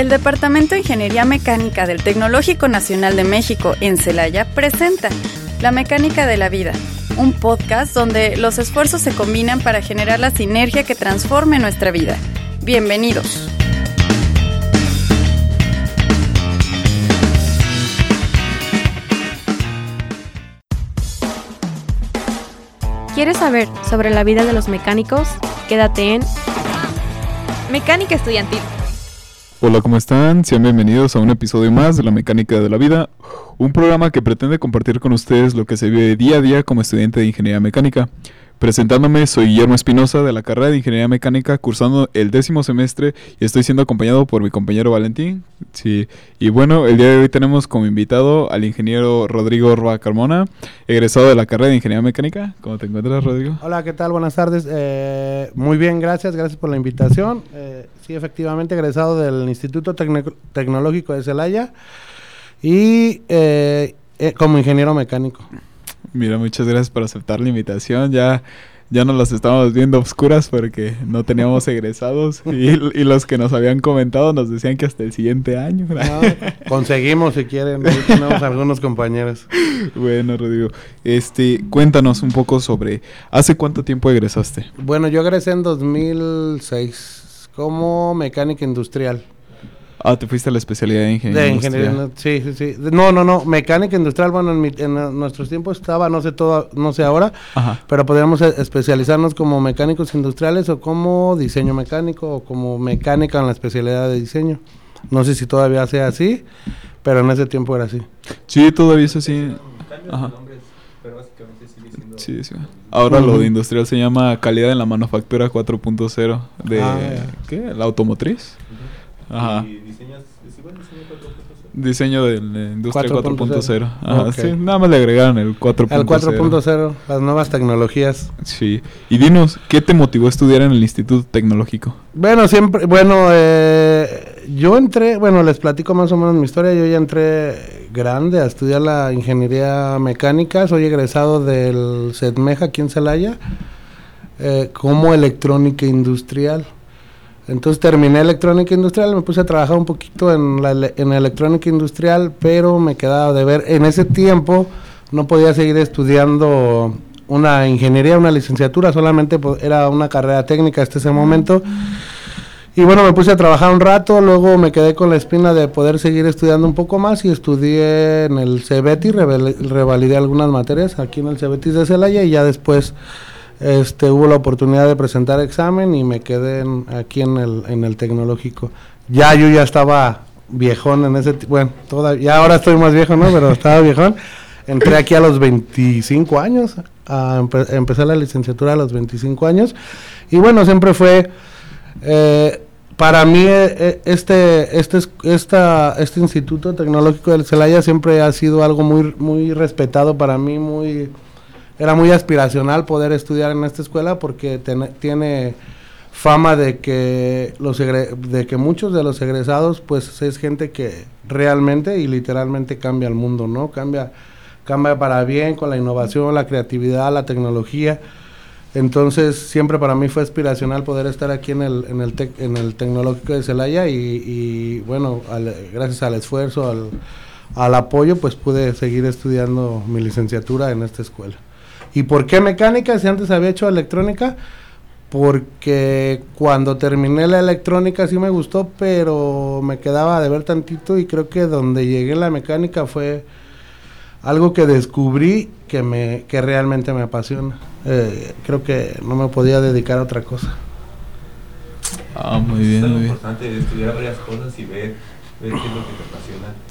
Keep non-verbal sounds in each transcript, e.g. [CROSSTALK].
El Departamento de Ingeniería Mecánica del Tecnológico Nacional de México en Celaya presenta La Mecánica de la Vida, un podcast donde los esfuerzos se combinan para generar la sinergia que transforme nuestra vida. Bienvenidos. ¿Quieres saber sobre la vida de los mecánicos? Quédate en Mecánica Estudiantil. Hola, ¿cómo están? Sean bienvenidos a un episodio más de La Mecánica de la Vida, un programa que pretende compartir con ustedes lo que se vive día a día como estudiante de Ingeniería Mecánica. Presentándome, soy Guillermo Espinosa de la carrera de Ingeniería Mecánica, cursando el décimo semestre y estoy siendo acompañado por mi compañero Valentín. Sí, y bueno, el día de hoy tenemos como invitado al ingeniero Rodrigo Roa Carmona, egresado de la carrera de Ingeniería Mecánica. ¿Cómo te encuentras, Rodrigo? Hola, ¿qué tal? Buenas tardes. Eh, muy bien, gracias, gracias por la invitación. Eh, sí, efectivamente, egresado del Instituto Tecno- Tecnológico de Celaya y eh, eh, como ingeniero mecánico. Mira, muchas gracias por aceptar la invitación. Ya, ya nos las estábamos viendo oscuras porque no teníamos [LAUGHS] egresados y, y los que nos habían comentado nos decían que hasta el siguiente año. [LAUGHS] Conseguimos, si quieren, ahí tenemos algunos compañeros. bueno, Rodrigo, este, cuéntanos un poco sobre ¿hace cuánto tiempo egresaste? Bueno, yo egresé en 2006 como mecánica industrial. Ah, te fuiste a la especialidad de ingeniería. De industrial. ingeniería, sí, sí, sí. No, no, no, mecánica industrial, bueno, en, mi- en, eh, nuestros tiempos estaba, no sé todo, no sé ahora, Ajá. pero podríamos eh, especializarnos como mecánicos industriales o como diseño mecánico o como mecánica en la especialidad de diseño. No sé si todavía sea así, pero en ese tiempo era así. Sí, todavía es así. Ajá. Sí, sí. Ahora lo de industrial se llama calidad en la manufactura 4.0 de Ah. ¿qué? La automotriz. Ajá. Diseño de la industria 4.0. 4.0. Ajá, sí, nada más le agregaron el 4.0. El 4.0, las nuevas tecnologías. Sí. Y dinos, ¿qué te motivó a estudiar en el Instituto Tecnológico? Bueno, siempre, bueno, eh, yo entré, bueno, les platico más o menos mi historia, yo ya entré grande a estudiar la ingeniería mecánica, soy egresado del CEDMEJA aquí en Celaya, eh, como electrónica industrial. Entonces terminé electrónica industrial, me puse a trabajar un poquito en la en electrónica industrial, pero me quedaba de ver, en ese tiempo no podía seguir estudiando una ingeniería, una licenciatura, solamente era una carrera técnica hasta ese momento. Y bueno, me puse a trabajar un rato, luego me quedé con la espina de poder seguir estudiando un poco más y estudié en el CEBETI, revalidé algunas materias aquí en el CEBETI de Celaya y ya después este, hubo la oportunidad de presentar examen y me quedé en- aquí en el, tecnológico. Ya yo ya estaba viejón en ese, bueno, todavía, ahora estoy más viejo, ¿no? Pero estaba viejón. Entré aquí a los 25 años, a empe- empecé la licenciatura a los 25 años y bueno, siempre fue... Eh, para mí eh, eh, este este es- esta, este instituto tecnológico del Celaya siempre ha sido algo muy muy respetado para mí muy era muy aspiracional poder estudiar en esta escuela porque tiene, fama de que los de que muchos de los egresados pues es gente que realmente y literalmente cambia el mundo no cambia cambia para bien con la innovación la creatividad la tecnología. Entonces siempre para mí fue aspiracional poder estar aquí en el en el tec- en el tecnológico de Celaya y, y, bueno al- gracias al esfuerzo al, al apoyo pues pude seguir estudiando mi licenciatura en esta escuela y por qué mecánica si antes había hecho electrónica porque cuando terminé la electrónica sí me gustó pero me quedaba de ver tantito y creo que donde llegué la mecánica fue algo que descubrí que me que realmente me apasiona. Eh, creo que no me podía dedicar a otra cosa. Ah, muy Es bien, tan muy bien. importante estudiar varias cosas y ver, ver qué es lo que te apasiona.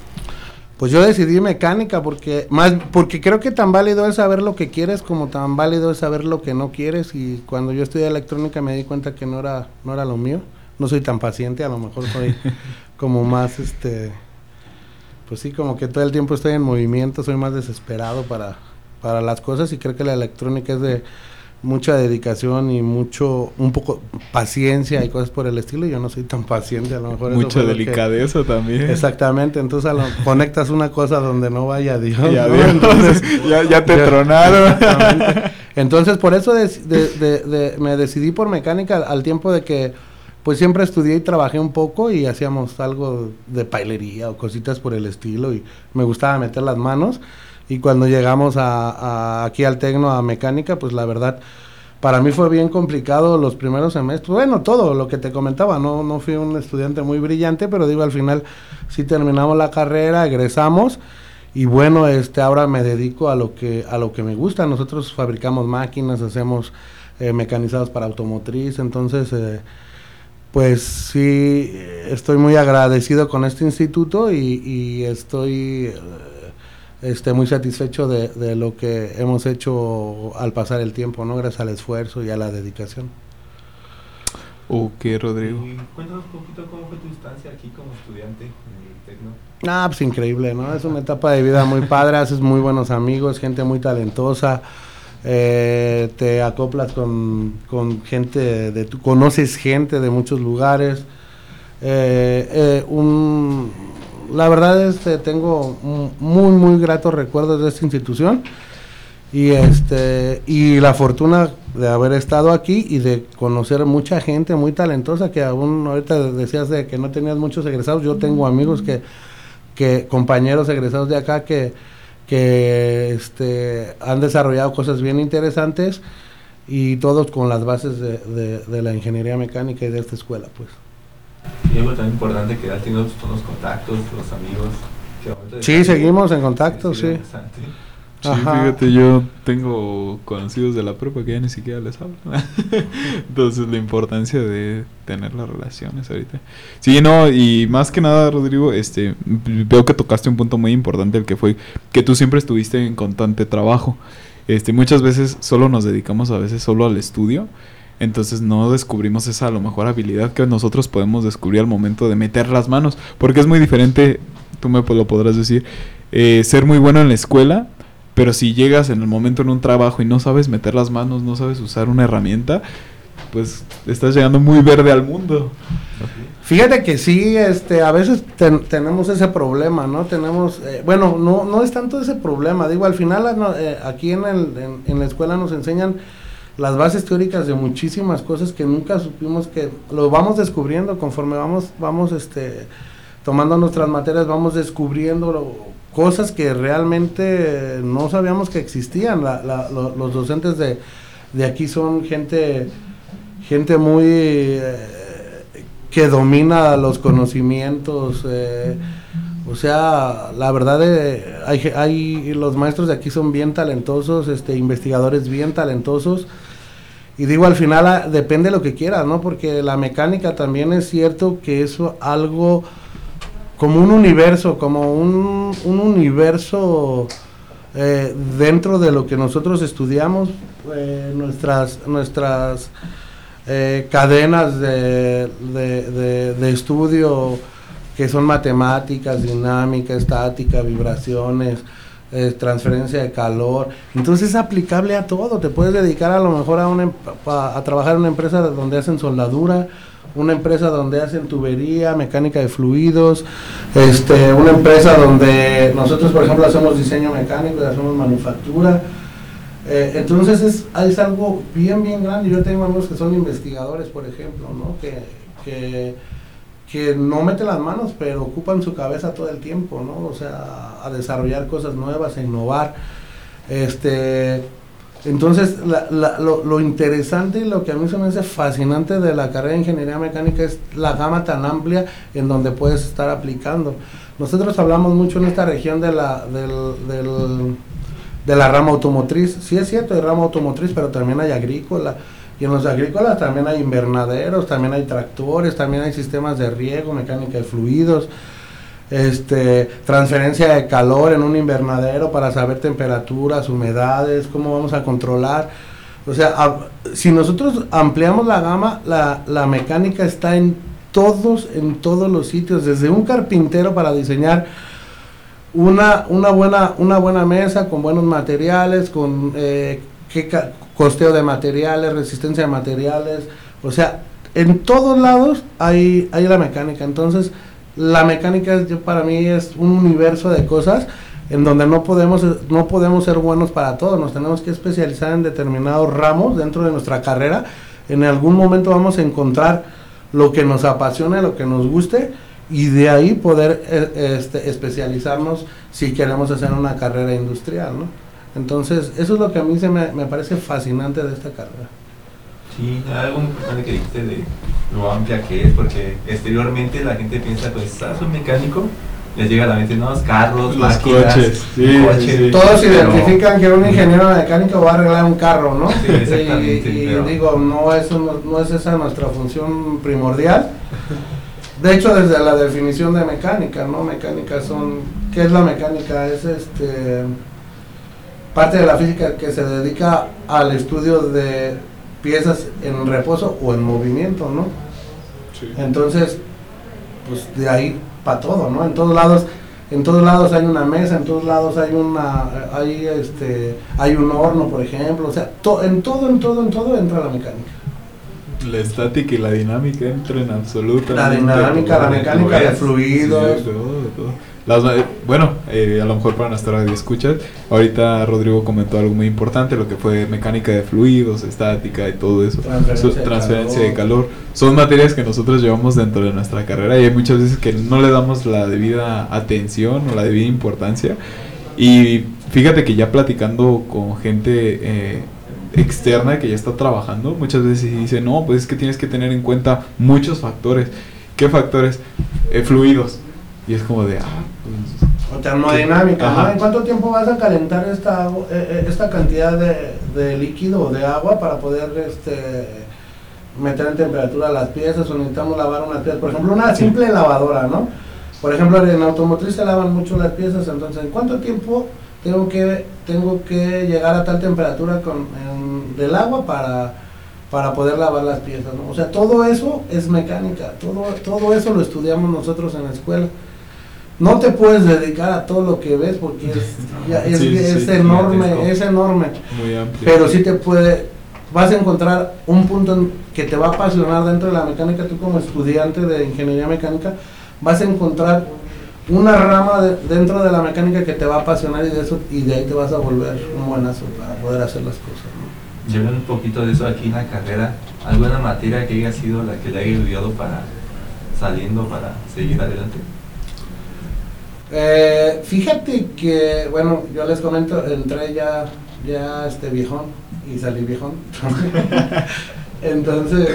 Pues yo decidí mecánica porque más porque creo que tan válido es saber lo que quieres como tan válido es saber lo que no quieres y cuando yo estudié electrónica me di cuenta que no era no era lo mío. No soy tan paciente, a lo mejor soy [LAUGHS] como más este pues sí, como que todo el tiempo estoy en movimiento, soy más desesperado para para las cosas y creo que la electrónica es de mucha dedicación y mucho un poco paciencia y cosas por el estilo y yo no soy tan paciente, a lo mejor Mucha que- delicadeza también. Exactamente, entonces a lo- [LAUGHS] conectas una cosa donde no vaya Dios. Ya. [LAUGHS] Entonces, ya, ya te tronaron. [LAUGHS] Entonces por eso des- de- de- de- me decidí por mecánica al, al tiempo de que pues siempre estudié y trabajé un poco y hacíamos algo de pailería o cositas por el estilo y me gustaba meter las manos. Y cuando llegamos a, aquí al Tecno, a mecánica, pues la verdad, para mí fue bien complicado los primeros semestres. Bueno, todo lo que te comentaba, no, no fui un estudiante muy brillante, pero digo, al final sí terminamos la carrera, egresamos y bueno, este ahora me dedico a lo que a lo que me gusta. Nosotros fabricamos máquinas, hacemos eh, mecanizados para automotriz, entonces eh, pues sí estoy muy agradecido con este instituto y, estoy eh, este, muy satisfecho de, lo que hemos hecho al pasar el tiempo, ¿no? Gracias al esfuerzo y a la dedicación. Ok, Rodrigo. cuéntanos un poquito cómo fue tu estancia aquí como estudiante en el Tecno. Ah, pues increíble, ¿no? Es una etapa de vida muy padre, haces muy buenos amigos, gente muy talentosa, eh, te acoplas con, gente, de, tu, conoces gente de muchos lugares. Eh, eh, un, la verdad es que tengo muy, muy gratos recuerdos de esta institución y este y la fortuna de haber estado aquí y de conocer mucha gente muy talentosa que aún ahorita decías de que no tenías muchos egresados yo tengo amigos que que compañeros egresados de acá que, que este, han desarrollado cosas bien interesantes y todos con las bases de, de, la ingeniería mecánica y de esta escuela, pues. Y algo tan importante que ya tenido los contactos, los amigos. sí, seguimos en contacto, sí. Sí, fíjate, yo tengo conocidos de la prepa que ya ni siquiera les hablo. [LAUGHS] Entonces, la importancia de tener las relaciones ahorita. Sí, no, y más que nada, Rodrigo, este, veo que tocaste un punto muy importante, el que fue que tú siempre estuviste en constante trabajo. Este, muchas veces solo nos dedicamos a veces solo al estudio, entonces no descubrimos esa a lo mejor habilidad que nosotros podemos descubrir al momento de meter las manos, porque es muy diferente, tú me lo podrás decir, eh, ser muy bueno en la escuela pero si llegas en el momento en un trabajo y no sabes meter las manos, no sabes usar una herramienta, pues estás llegando muy verde al mundo. Fíjate que sí, este, a veces tenemos ese problema, ¿no? Tenemos, eh, bueno, no, no es tanto ese problema, digo, al final eh, aquí en, el, en, la escuela nos enseñan las bases teóricas de muchísimas cosas que nunca supimos que lo vamos descubriendo conforme vamos, vamos, este, tomando nuestras materias, vamos descubriendo cosas que realmente no sabíamos que existían. los docentes de, aquí son gente, gente muy eh, que domina los conocimientos. Eh, o sea, la verdad, eh, hay, los maestros de aquí son bien talentosos, este, investigadores bien talentosos. Y digo, al final ah, depende de lo que quieras, ¿no? Porque la mecánica también es cierto que eso algo como un universo, como un, universo eh, dentro de lo que nosotros estudiamos, eh, nuestras, nuestras eh, cadenas de, de, estudio que son matemáticas, dinámica, estática, vibraciones, transferencia de calor. Entonces es aplicable a todo. Te puedes dedicar a lo mejor a, una, a trabajar en una empresa donde hacen soldadura, una empresa donde hacen tubería, mecánica de fluidos, este, una empresa donde nosotros, por ejemplo, hacemos diseño mecánico y hacemos manufactura. Eh, entonces es, es, algo bien, bien grande. Yo tengo amigos que son investigadores, por ejemplo, ¿no? que, que, que no meten las manos, pero ocupan su cabeza todo el tiempo, ¿no? O sea, a desarrollar cosas nuevas, a innovar. Este, entonces, lo, interesante y lo que a mí se me hace fascinante de la carrera de ingeniería mecánica es la gama tan amplia en donde puedes estar aplicando. Nosotros hablamos mucho en esta región de la, del, de la rama automotriz. Sí es cierto, hay rama automotriz, pero también hay agrícola. Y en los agrícolas también hay invernaderos, también hay tractores, también hay sistemas de riego, mecánica de fluidos este, transferencia de calor en un invernadero para saber temperaturas, humedades, cómo vamos a controlar. O sea, si nosotros ampliamos la gama, la, la, mecánica está en todos, en todos los sitios, desde un carpintero para diseñar una, una, buena, una buena mesa con buenos materiales, con eh, qué costeo de materiales, resistencia de materiales, o sea, en todos lados hay, hay la mecánica. Entonces, la mecánica para mí es un universo de cosas en donde no podemos, no podemos ser buenos para todo, nos tenemos que especializar en determinados ramos dentro de nuestra carrera. En algún momento vamos a encontrar lo que nos apasione, lo que nos guste y de ahí poder eh, este, especializarnos si queremos hacer una carrera industrial, ¿no? Entonces, eso es lo que a mí se me, me parece fascinante de esta carrera. Sí, algo muy importante que dijiste de lo amplia que es, porque exteriormente la gente piensa, pues, ah, soy mecánico, les llega a la mente, no, carros, Los máquinas, coches, sí, coches. sí. Todos pero- identifican que un ingeniero mecánico va a arreglar un carro, ¿no? Sí, exactamente, Y, y pero- digo, no es, un- no es esa nuestra función primordial. De hecho, desde la definición de mecánica, ¿no? Mecánica son, ¿qué es la mecánica? Es este parte de la física que se dedica al estudio de piezas en reposo o en movimiento, ¿no? Sí. Entonces, pues de ahí para todo, ¿no? En todos lados, en todos lados hay una mesa, en todos lados hay una, hay este, hay un horno, por ejemplo, o sea, to- en todo, en todo, en todo entra la mecánica. La estática y la dinámica entran absolutamente. La dinámica, la mecánica de fluidos. Sí, todo, todo. Las bueno, eh, a lo mejor para nuestra radio escuchas, ahorita Rodrigo comentó algo muy importante, lo que fue mecánica de fluidos, estática y todo eso. Transferencia de transferencia de calor. calor. Son materias que nosotros llevamos dentro de nuestra carrera y hay muchas veces que no le damos la debida atención o la debida importancia. Y fíjate que ya platicando con gente eh, externa que ya está trabajando, muchas veces dice, no, pues es que tienes que tener en cuenta muchos factores. ¿Qué factores? Eh, fluidos. Y es como de, ah, pues, O termodinámica, ¿no? ¿En cuánto tiempo vas a calentar esta, agua- eh, eh, esta cantidad de, de líquido o de agua para poder este, meter en temperatura las piezas o necesitamos lavar unas piezas? Por ejemplo, una simple lavadora, ¿no? Por ejemplo, en automotriz se lavan mucho las piezas, entonces, ¿en cuánto tiempo tengo que, tengo que llegar a tal temperatura con, en- del agua para, para poder lavar las piezas? ¿no? O sea, todo eso es mecánica, todo, todo eso lo estudiamos nosotros en la escuela. No te puedes dedicar a todo lo que ves porque es, ya es, Sí, es sí, enorme, es enorme. muy amplio. Pero sí te puede, vas a encontrar un punto en que te va a apasionar dentro de la mecánica, tú como estudiante de ingeniería mecánica, vas a encontrar una rama de- dentro de la mecánica que te va a apasionar y de eso y de ahí te vas a volver un buenazo para poder hacer las cosas. ¿no? Hablando un poquito de eso aquí en la carrera, ¿alguna materia que haya sido la que le haya ayudado para saliendo, para seguir adelante? Eh, fíjate que, bueno, yo les comento, entré ya, ya este viejón y salí viejón. [LAUGHS] Entonces,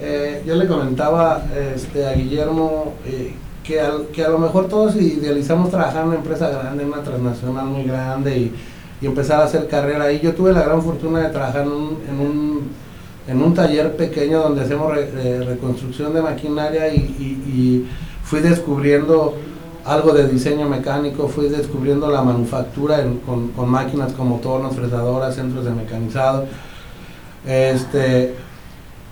eh, yo le comentaba este, a Guillermo eh, que, al- que a lo mejor todos idealizamos trabajar en una empresa grande, en una transnacional muy grande y, y empezar a hacer carrera ahí. Yo tuve la gran fortuna de trabajar en un, en un, en un taller pequeño donde hacemos re- reconstrucción de maquinaria y fui descubriendo algo de diseño mecánico, fui descubriendo la manufactura en- con, con máquinas como tornos, fresadoras, centros de mecanizado. Este,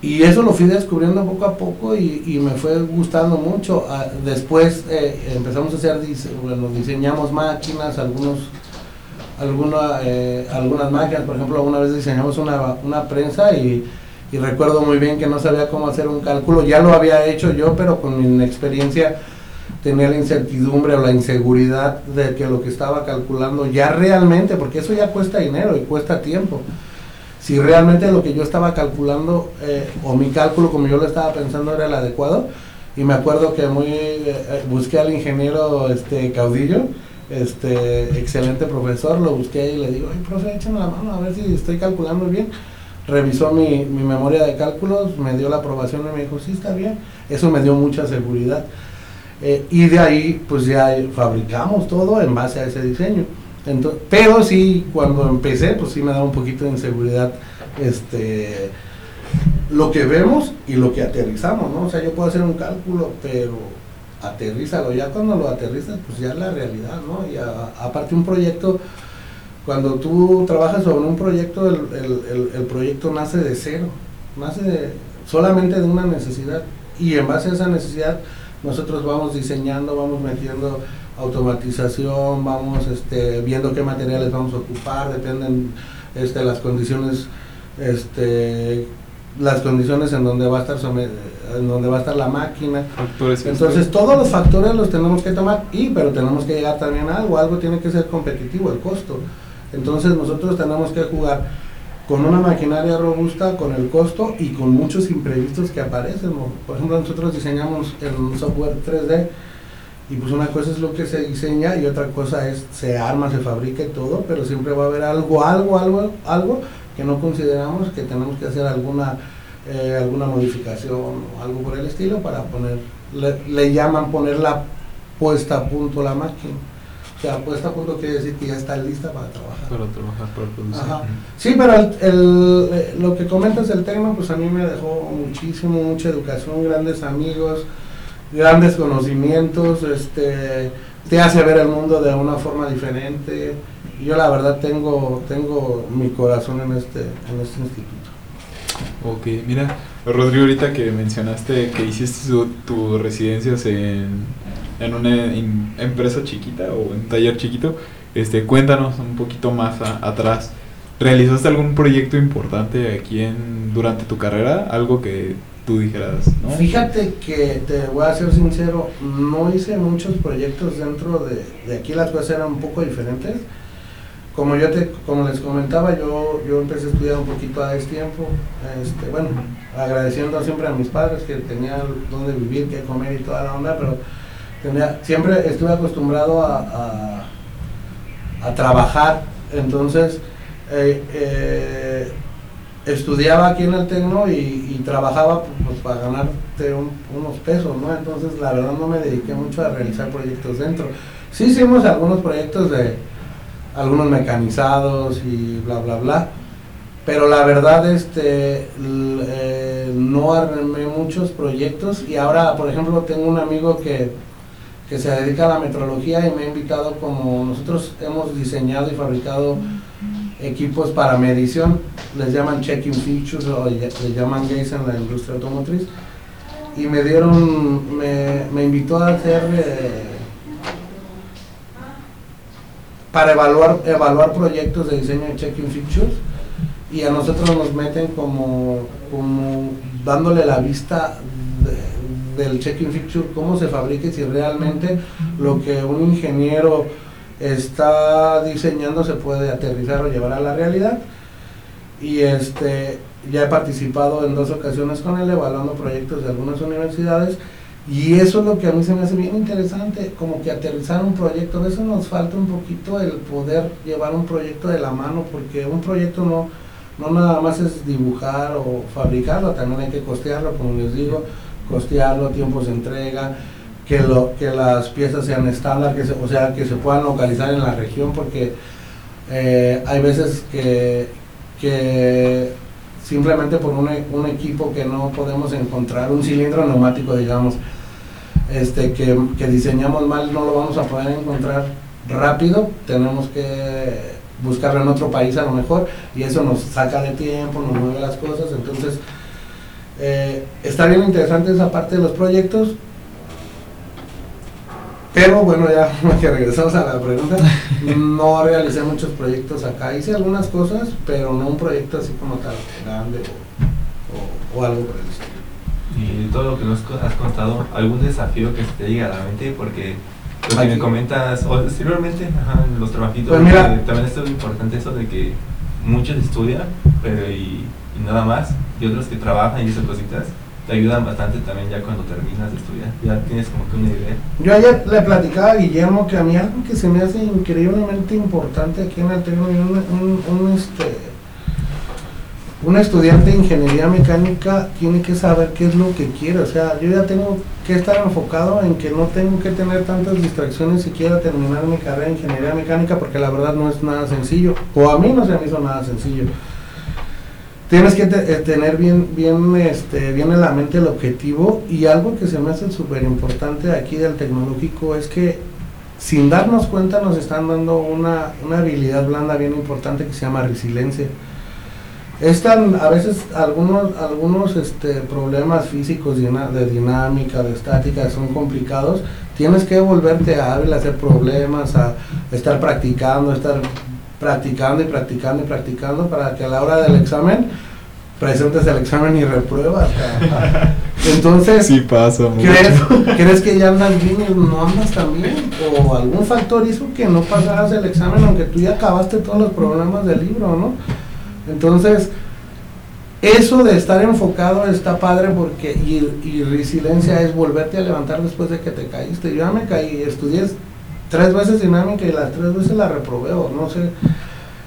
y eso lo fui descubriendo poco a poco y, me fue gustando mucho. Ah, después eh, empezamos a hacer, dise- bueno, diseñamos máquinas, algunos, alguna, eh, algunas máquinas, por ejemplo, una vez diseñamos una, una prensa y, recuerdo muy bien que no sabía cómo hacer un cálculo, ya lo había hecho yo, pero con mi inexperiencia tenía la incertidumbre o la inseguridad de que lo que estaba calculando ya realmente, porque eso ya cuesta dinero y cuesta tiempo, si realmente lo que yo estaba calculando eh, o mi cálculo como yo lo estaba pensando era el adecuado. Y me acuerdo que muy eh, eh, busqué al ingeniero este Caudillo, este excelente profesor, lo busqué y le digo, ay profe, échame la mano a ver si estoy calculando bien. Revisó mi, mi memoria de cálculos, me dio la aprobación y me dijo, sí, está bien. Eso me dio mucha seguridad. Eh, y de ahí, pues ya fabricamos todo en base a ese diseño. Ento- pero sí, cuando empecé, pues sí me daba un poquito de inseguridad este, lo que vemos y lo que aterrizamos, ¿no? O sea, yo puedo hacer un cálculo, pero aterrízalo. Ya cuando lo aterrizas, pues ya es la realidad, ¿no? Y aparte un proyecto, cuando tú trabajas sobre un proyecto, el, el- el- el proyecto nace de cero, nace de- solamente de una necesidad. Y en base a esa necesidad, nosotros vamos diseñando, vamos metiendo automatización, vamos este, viendo qué materiales vamos a ocupar, dependen este, las condiciones, este, las condiciones en donde va a estar en donde va a estar la máquina. Factores Entonces todos los factores los tenemos que tomar y pero tenemos que llegar también a algo, algo tiene que ser competitivo, el costo. Entonces nosotros tenemos que jugar con una maquinaria robusta, con el costo y con muchos imprevistos que aparecen. Por ejemplo, nosotros diseñamos el software 3D y pues una cosa es lo que se diseña y otra cosa es se arma, se fabrica y todo, pero siempre va a haber algo, algo, algo, algo que no consideramos que tenemos que hacer alguna eh, alguna modificación o algo por el estilo para poner, le, llaman poner la puesta a punto la máquina. Sea, puesta a punto quiere decir que ya está lista para trabajar. Para trabajar, para producir. Sí, pero el, eh, lo que comentas del tema, pues a mí me dejó muchísimo, mucha educación, grandes amigos, grandes conocimientos, este, te hace ver el mundo de una forma diferente. Yo la verdad tengo, tengo mi corazón en este, en este instituto. Ok, mira, Rodrigo, ahorita que mencionaste que hiciste tu, residencias en, en una empresa chiquita o un taller chiquito, este, cuéntanos un poquito más atrás. ¿Realizaste algún proyecto importante aquí en durante tu carrera? Algo que tú dijeras, ¿no? Fíjate que te voy a ser sincero, no hice muchos proyectos dentro de, aquí, las cosas eran un poco diferentes como yo te, como les comentaba, yo, yo empecé a estudiar un poquito a tiempo, este, bueno, agradeciendo siempre a mis padres que tenían dónde vivir, qué comer y toda la onda, pero siempre estuve acostumbrado a, a, trabajar, entonces eh, eh, estudiaba aquí en el Tecno y, trabajaba pues, para ganarte unos pesos, ¿no? Entonces la verdad no me dediqué mucho a realizar proyectos dentro. Sí hicimos algunos proyectos de algunos mecanizados y bla, bla, bla. Pero la verdad, este, eh, no armé muchos proyectos y ahora, por ejemplo, tengo un amigo que, que se dedica a la metrología y me ha invitado como nosotros hemos diseñado y fabricado equipos para medición, les llaman checking features o les llaman gaze en la industria automotriz y me dieron, me, me invitó a hacer eh, para evaluar, evaluar proyectos de diseño de checking features y a nosotros nos meten como, como dándole la vista del checking feature, cómo se fabrica y si realmente lo que un ingeniero está diseñando se puede aterrizar o llevar a la realidad. Y este ya he participado en dos ocasiones con él evaluando proyectos de algunas universidades y eso es lo que a mí se me hace bien interesante, como que aterrizar un proyecto. A veces nos falta un poquito el poder llevar un proyecto de la mano, porque un proyecto no, no nada más es dibujar o fabricarlo, también hay que costearlo, como les digo, costearlo, tiempos de entrega, que, lo, que las piezas sean estándar, que o sea, que se puedan localizar en la región, porque eh, hay veces que, que simplemente por un, un, equipo que no podemos encontrar, un cilindro neumático, digamos, este, que, que, diseñamos mal, no lo vamos a poder encontrar rápido, tenemos que buscarlo en otro país a lo mejor, y eso nos saca de tiempo, nos mueve las cosas, entonces eh, está bien interesante esa parte de los proyectos, pero bueno, ya [LAUGHS] que regresamos a la pregunta, [LAUGHS] no realicé muchos proyectos acá. Hice algunas cosas, pero no un proyecto así como tal, grande o, algo por el estilo. Y de todo lo que nos has contado, ¿algún desafío que se te diga a la mente? Porque lo que me comentas, o exteriormente, los trabajitos, pues también es muy importante eso de que muchos estudian, pero y, y nada más, y otros que trabajan y esas cositas te ayudan bastante también ya cuando terminas de estudiar. Ya tienes como que una idea. Yo ayer le platicaba a Guillermo que a mí algo que se me hace increíblemente importante aquí en el Tecno, un, un, este, un estudiante de ingeniería mecánica tiene que saber qué es lo que quiere. O sea, yo ya tengo que estar enfocado en que no tengo que tener tantas distracciones si quiero terminar mi carrera de ingeniería mecánica porque la verdad no es nada sencillo. O a mí no se me hizo nada sencillo tienes que eh, tener bien, bien, este, bien en la mente el objetivo y algo que se me hace súper importante aquí del tecnológico es que sin darnos cuenta nos están dando una, habilidad blanda bien importante que se llama resiliencia. Están a veces algunos, algunos este, problemas físicos de dinámica, de estática, son complicados. Tienes que volverte hábil a hacer problemas, a estar practicando, estar practicando y practicando y practicando para que a la hora del examen presentes el examen y repruebas. [LAUGHS] Entonces, sí pasa ¿crees, ¿crees, que ya andas bien y no andas tan bien? ¿O algún factor hizo que no pasaras el examen aunque tú ya acabaste todos los problemas del libro, no? Entonces, eso de estar enfocado está padre porque, y, resiliencia es volverte a levantar después de que te caíste. Yo ya me caí, estudié tres veces dinámica y las tres veces la reprobé o no sé,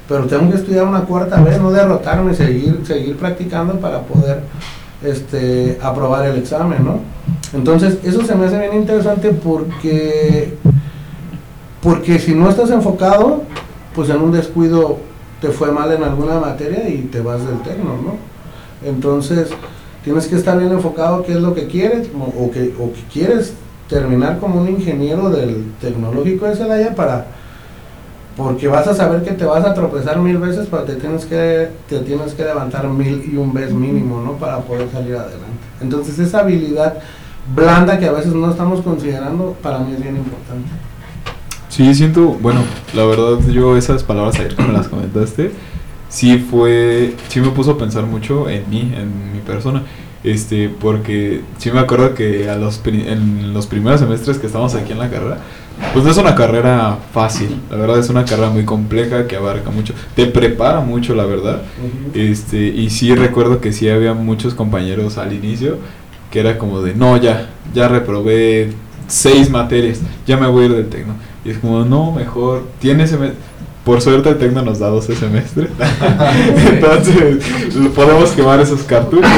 pero tengo que estudiar una cuarta vez, no derrotarme, seguir, seguir practicando para poder este, aprobar el examen, ¿no? Entonces, eso se me hace bien interesante porque, porque si no estás enfocado, pues en un descuido te fue mal en alguna materia y te vas del tecno, ¿no? Entonces, tienes que estar bien enfocado qué es lo que quieres o, que, o que quieres terminar como un ingeniero del tecnológico de Celaya para porque vas a saber que te vas a tropezar mil veces pero te tienes que te tienes que levantar mil y un vez mínimo no para poder salir adelante. Entonces esa habilidad blanda que a veces no estamos considerando para mí es bien importante. Sí siento bueno la verdad yo esas palabras ayer que me las comentaste sí fue, sí me puso a pensar mucho en mí, en mi persona. Este, porque sí me acuerdo que a los, en los primeros semestres que estábamos aquí en la carrera, pues no es una carrera fácil, la verdad es una carrera muy compleja que abarca mucho, te prepara mucho la verdad, este, y sí recuerdo que sí había muchos compañeros al inicio que era como de, no, ya, ya reprobé seis materias, ya me voy a ir del tecno, y es como, no, mejor, tienes por suerte el Tecno nos da 12 semestres. [LAUGHS] [LAUGHS] Entonces podemos quemar esos cartuchos.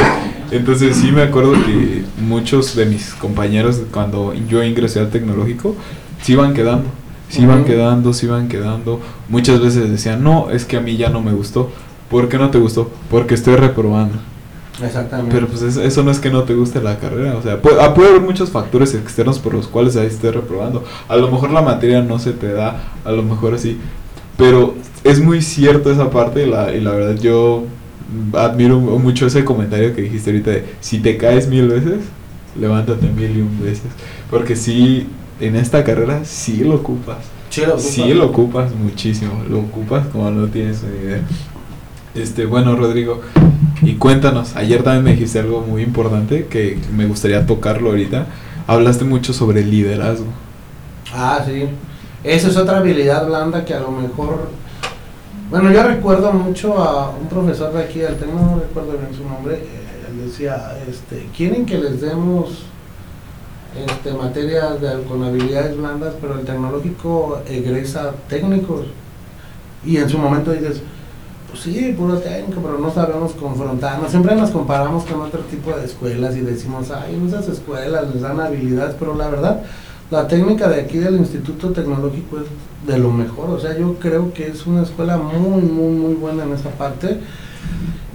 Entonces sí me acuerdo que muchos de mis compañeros cuando yo ingresé al tecnológico, sí iban quedando. Sí iban quedando, sí iban quedando. Muchas veces decían, no, es que a mí ya no me gustó. ¿Por qué no te gustó? Porque estoy reprobando. Exactamente. Pero pues eso, no es que no te guste la carrera, o sea, puede, ah, puede, haber muchos factores externos por los cuales ahí estés reprobando. A lo mejor la materia no se te da, a lo mejor sí, pero es muy cierto esa parte y la, y la verdad yo admiro mucho ese comentario que dijiste ahorita de si te caes mil veces, levántate mil y un veces. Porque sí, en esta carrera sí lo ocupas. Sí lo ocupas, muchísimo. Lo ocupas como no tienes ni idea. Este, bueno, Rodrigo, y cuéntanos, ayer también me dijiste algo muy importante que me gustaría tocarlo ahorita. Hablaste mucho sobre liderazgo. Ah, sí. Esa es otra habilidad blanda que a lo mejor... Bueno, yo recuerdo mucho a un profesor de aquí del tema, no recuerdo bien su nombre, eh, él decía, este, quieren que les demos este, materias con habilidades blandas, pero el tecnológico egresa técnicos. Y en su momento dices, pues sí, puro técnico, pero no sabemos confrontarnos. Siempre nos comparamos con otro tipo de escuelas y decimos, ay, en esas escuelas les dan habilidades, pero la verdad la técnica de aquí del Instituto Tecnológico es de lo mejor, o sea, yo creo que es una escuela muy, muy, muy buena en esa parte.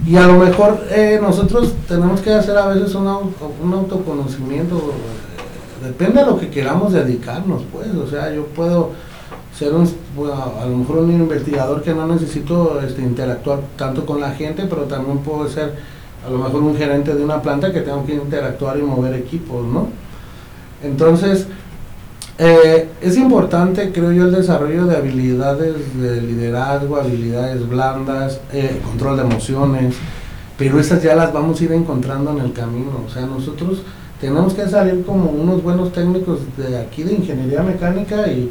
Y a lo mejor eh, nosotros tenemos que hacer a veces un, un autoconocimiento, eh, depende de lo que queramos dedicarnos, pues, o sea, yo puedo ser un, a lo mejor un investigador que no necesito este, interactuar tanto con la gente, pero también puedo ser a lo mejor un gerente de una planta que tengo que interactuar y mover equipos, ¿no? Entonces, eh, es importante, creo yo, el desarrollo de habilidades de liderazgo, habilidades blandas, eh, control de emociones, pero esas ya las vamos a ir encontrando en el camino. O sea, nosotros tenemos que salir como unos buenos técnicos de aquí de ingeniería mecánica y,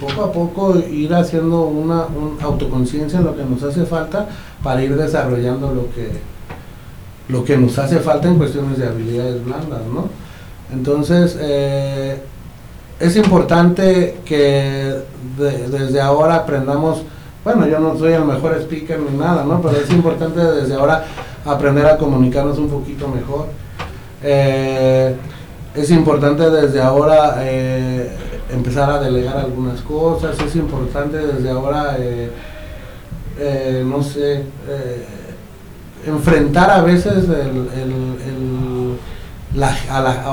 poco a poco ir haciendo una autoconciencia en lo que nos hace falta para ir desarrollando lo que, lo que nos hace falta en cuestiones de habilidades blandas, ¿no? Entonces, eh, es importante que desde ahora aprendamos, bueno, yo no soy el mejor speaker ni nada, ¿no? Pero es importante desde ahora aprender a comunicarnos un poquito mejor. Eh, es importante desde ahora eh, empezar a delegar algunas cosas, es importante desde ahora, eh, no sé, enfrentar a veces el, el, la, a la,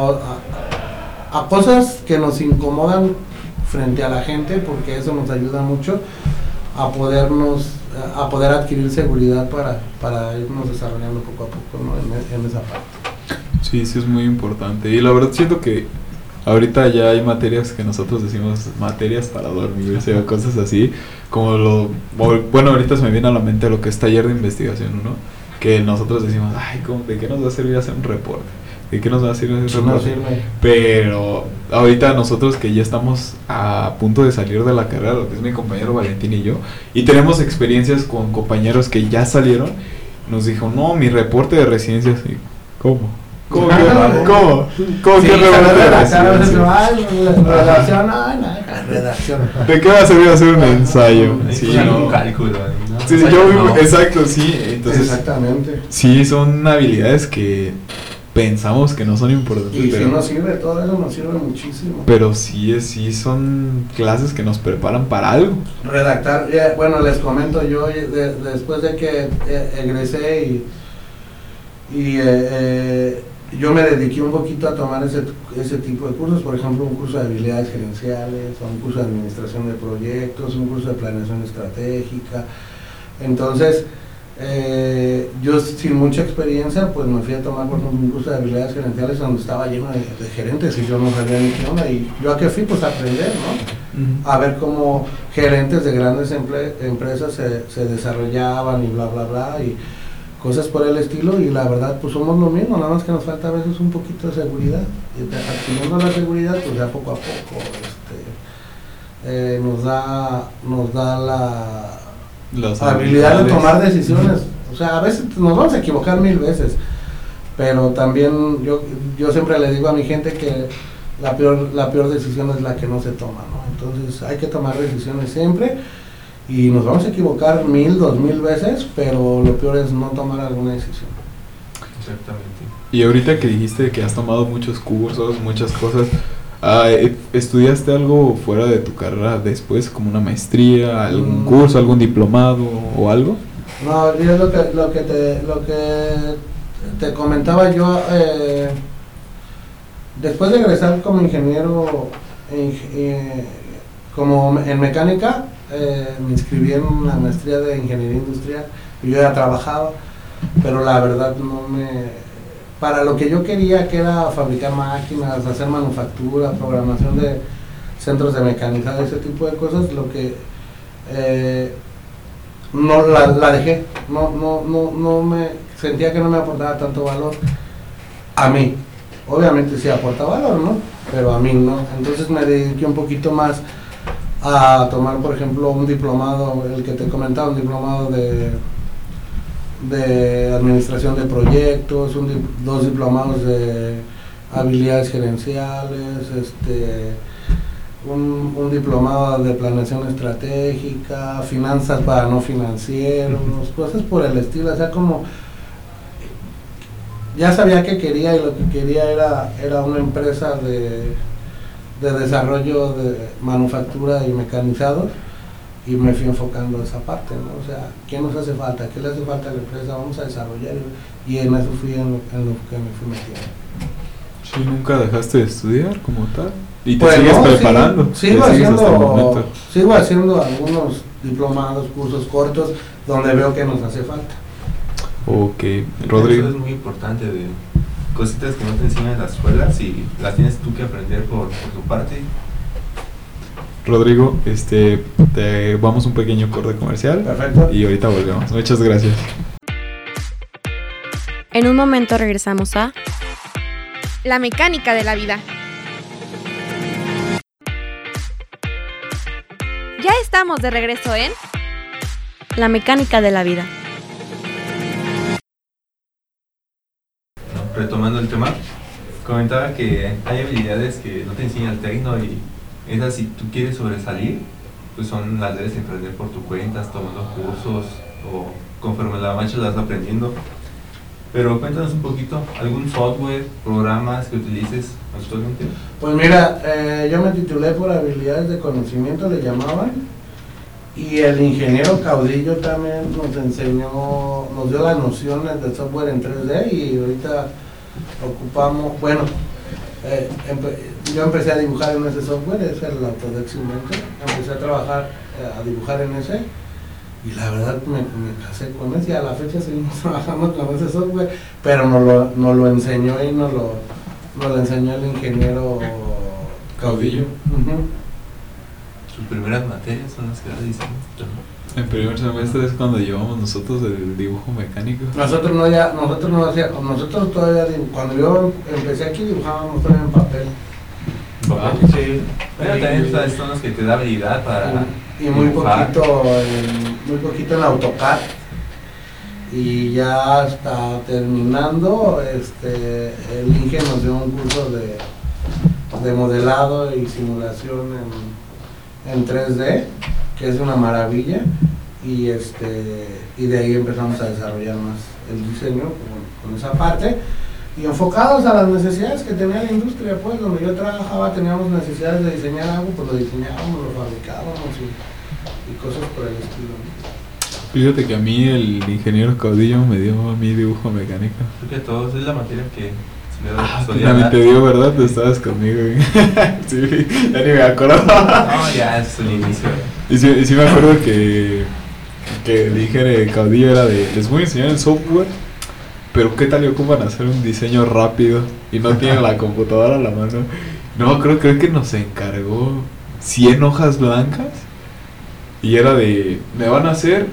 cosas que nos incomodan frente a la gente, porque eso nos ayuda mucho a podernos a poder adquirir seguridad para, para irnos desarrollando poco a poco en, en, esa parte. Sí, sí es muy importante. Y la verdad siento que ahorita ya hay materias que nosotros decimos materias para dormir, o cosas así, como lo... Bueno, ahorita se me viene a la mente lo que es taller de investigación, ¿no? Que nosotros decimos, ay, ¿de qué nos va a servir hacer un reporte? ¿De qué nos va a servir ese No reporte? sirve. Pero ahorita nosotros que ya estamos a punto de salir de la carrera, lo que es mi compañero Valentín y yo, y tenemos experiencias con compañeros que ya salieron, nos dijo, no, mi reporte de residencias. Y, ¿Cómo? ¿Cómo? que- [LAUGHS] ¿Cómo? ¿Cómo Sí, que reporte de residencias? redacción. ¿De qué va a servir hacer un ensayo? Sí, que hacer un cálculo. Sí, Ensayo, yo, no. exacto, sí. Entonces, Exactamente. sí, son habilidades que pensamos que no son importantes, Y si pero, nos sirve, todo eso nos sirve muchísimo. pero sí, sí son clases que nos preparan para algo. redactar, bueno, les comento yo eh, de- después de que eh, egresé y, y eh, eh, yo me dediqué un poquito a tomar ese, ese tipo de cursos, por ejemplo, un curso de habilidades gerenciales, un curso de administración de proyectos, un curso de planeación estratégica. Entonces, eh, yo sin mucha experiencia, pues me fui a tomar por un curso de habilidades gerenciales donde estaba lleno de, de gerentes y yo no sabía ni qué onda. Y yo a qué fui, pues a aprender, ¿no? a ver cómo gerentes de grandes emple- empresas se, se desarrollaban y bla, bla, bla, y cosas por el estilo, y la verdad, pues somos lo mismo, nada más que nos falta a veces un poquito de seguridad, y adquiriendo la seguridad, pues ya poco a poco este, eh, nos da, nos da la Las habilidad de tomar decisiones, o sea, a veces nos vamos a equivocar mil veces, pero también yo, yo siempre le digo a mi gente que la peor, la peor decisión es la que no se toma, ¿no? Entonces hay que tomar decisiones siempre y nos vamos a equivocar mil, dos mil veces, pero lo peor es no tomar alguna decisión. Exactamente. Y ahorita que dijiste que has tomado muchos cursos, muchas cosas, ah, eh, ¿estudiaste algo fuera de tu carrera después, como una maestría, algún Mm. curso, algún diplomado o algo? No, yo lo que, lo que, te, lo que te comentaba yo, eh, después de egresar como ingeniero, en- eh, como en mecánica, eh, me inscribí en una maestría de ingeniería industrial y yo ya trabajaba, pero la verdad no me... Para lo que yo quería, que era fabricar máquinas, hacer manufactura, programación de centros de mecanizado, ese tipo de cosas, lo que... eh, no la, dejé, no, no, no, no me sentía que no me aportaba tanto valor a mí. Obviamente sí aporta valor, ¿no? Pero a mí no. Entonces me dediqué un poquito más a tomar, por ejemplo, un diplomado, el que te comentaba, un diplomado de, de administración de proyectos, un dos diplomados de habilidades gerenciales, este un, un diplomado de planeación estratégica, finanzas para no financieros, cosas por el estilo, o sea, como ya sabía que quería y lo que quería era, era una empresa de, de desarrollo de manufactura y mecanizados y me fui enfocando a esa parte, ¿no? O sea, ¿qué nos hace falta? ¿Qué le hace falta a la empresa? Vamos a desarrollar y en eso fui en lo, en lo que me fui metiendo. Sí, nunca dejaste de estudiar como tal. Y te Pues sigues no, preparando. sigo, sigues hasta el haciendo, sigo haciendo algunos diplomados, cursos cortos, donde veo que nos hace falta. Ok, Eso Rodrigo. es muy importante de cositas que no te enseñan en la escuela, si las tienes tú que aprender por, por tu parte. Rodrigo, este, te vamos un pequeño corte comercial Perfecto. y ahorita volvemos. Muchas gracias. En un momento regresamos a La mecánica de la vida. Ya estamos de regreso en La mecánica de la vida. Retomando el tema, comentaba que hay habilidades que no te enseña el tecno y esas si tú quieres sobresalir, pues son las debes emprender por tu cuenta, tomando cursos o conforme la marcha las aprendiendo. Pero cuéntanos un poquito, algún software, programas que utilices actualmente. Pues mira, eh, yo me titulé por habilidades de conocimiento, le llamaban, y el ingeniero Caudillo también nos enseñó, nos dio las nociones de software en 3D y ahorita ocupamos, bueno, eh, yo empecé a dibujar en ese software, es el Autodesk Inventor, empecé a trabajar, eh, a dibujar en ese, y la verdad me, me casé con ese y a la fecha seguimos [LAUGHS] trabajando con ese software, pero nos lo, nos lo enseñó y nos lo, nos lo enseñó el ingeniero Caudillo. Sus primeras materias son las que vas diciendo. En primer semestre es cuando llevamos nosotros el dibujo mecánico. Nosotros no ya, nosotros no hacíamos, nosotros todavía, cuando yo empecé aquí dibujábamos todavía en papel. Sí. Pero también son los que te da habilidad para. Y, muy poquito, en, muy poquito en AutoCAD. Y ya hasta terminando, este, el Inge nos dio un curso de, de modelado y simulación en, en 3D, que es una maravilla. Y, este, y de ahí empezamos a desarrollar más el diseño con, con esa parte y enfocados a las necesidades que tenía la industria, pues donde yo trabajaba teníamos necesidades de diseñar algo, pues lo diseñábamos, lo fabricábamos y, cosas por el estilo. Fíjate que a mí el ingeniero Caudillo me dio a mí dibujo mecánico. Creo que todos, es la materia que Ah, también te dio, ¿verdad? Tú estabas conmigo. [LAUGHS] sí, ya ni me acuerdo. no, ya es el inicio. Y sí, y sí me acuerdo que, que el ingeniero Caudillo era de, les voy a enseñar el software pero ¿qué tal y ocupan hacer un diseño rápido y no tienen la computadora a la mano? No, creo, creo que nos encargó 100 hojas blancas y era de, me van a hacer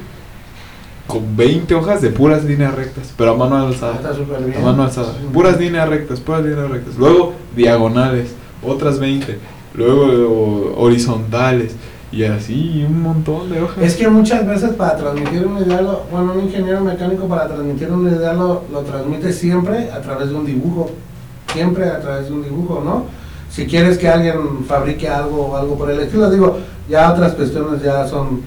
con 20 hojas de puras líneas rectas, pero a mano alzada. Ah, a mano alzada. Puras líneas rectas, puras líneas rectas. Luego diagonales, otras 20. Luego horizontales. Y así, un montón de hojas. Es que muchas veces para transmitir un ideal, bueno, un ingeniero mecánico para transmitir un ideal lo, transmite siempre a través de un dibujo. Siempre a través de un dibujo, ¿no? Si quieres que alguien fabrique algo o algo por el estilo, digo, ya otras cuestiones ya son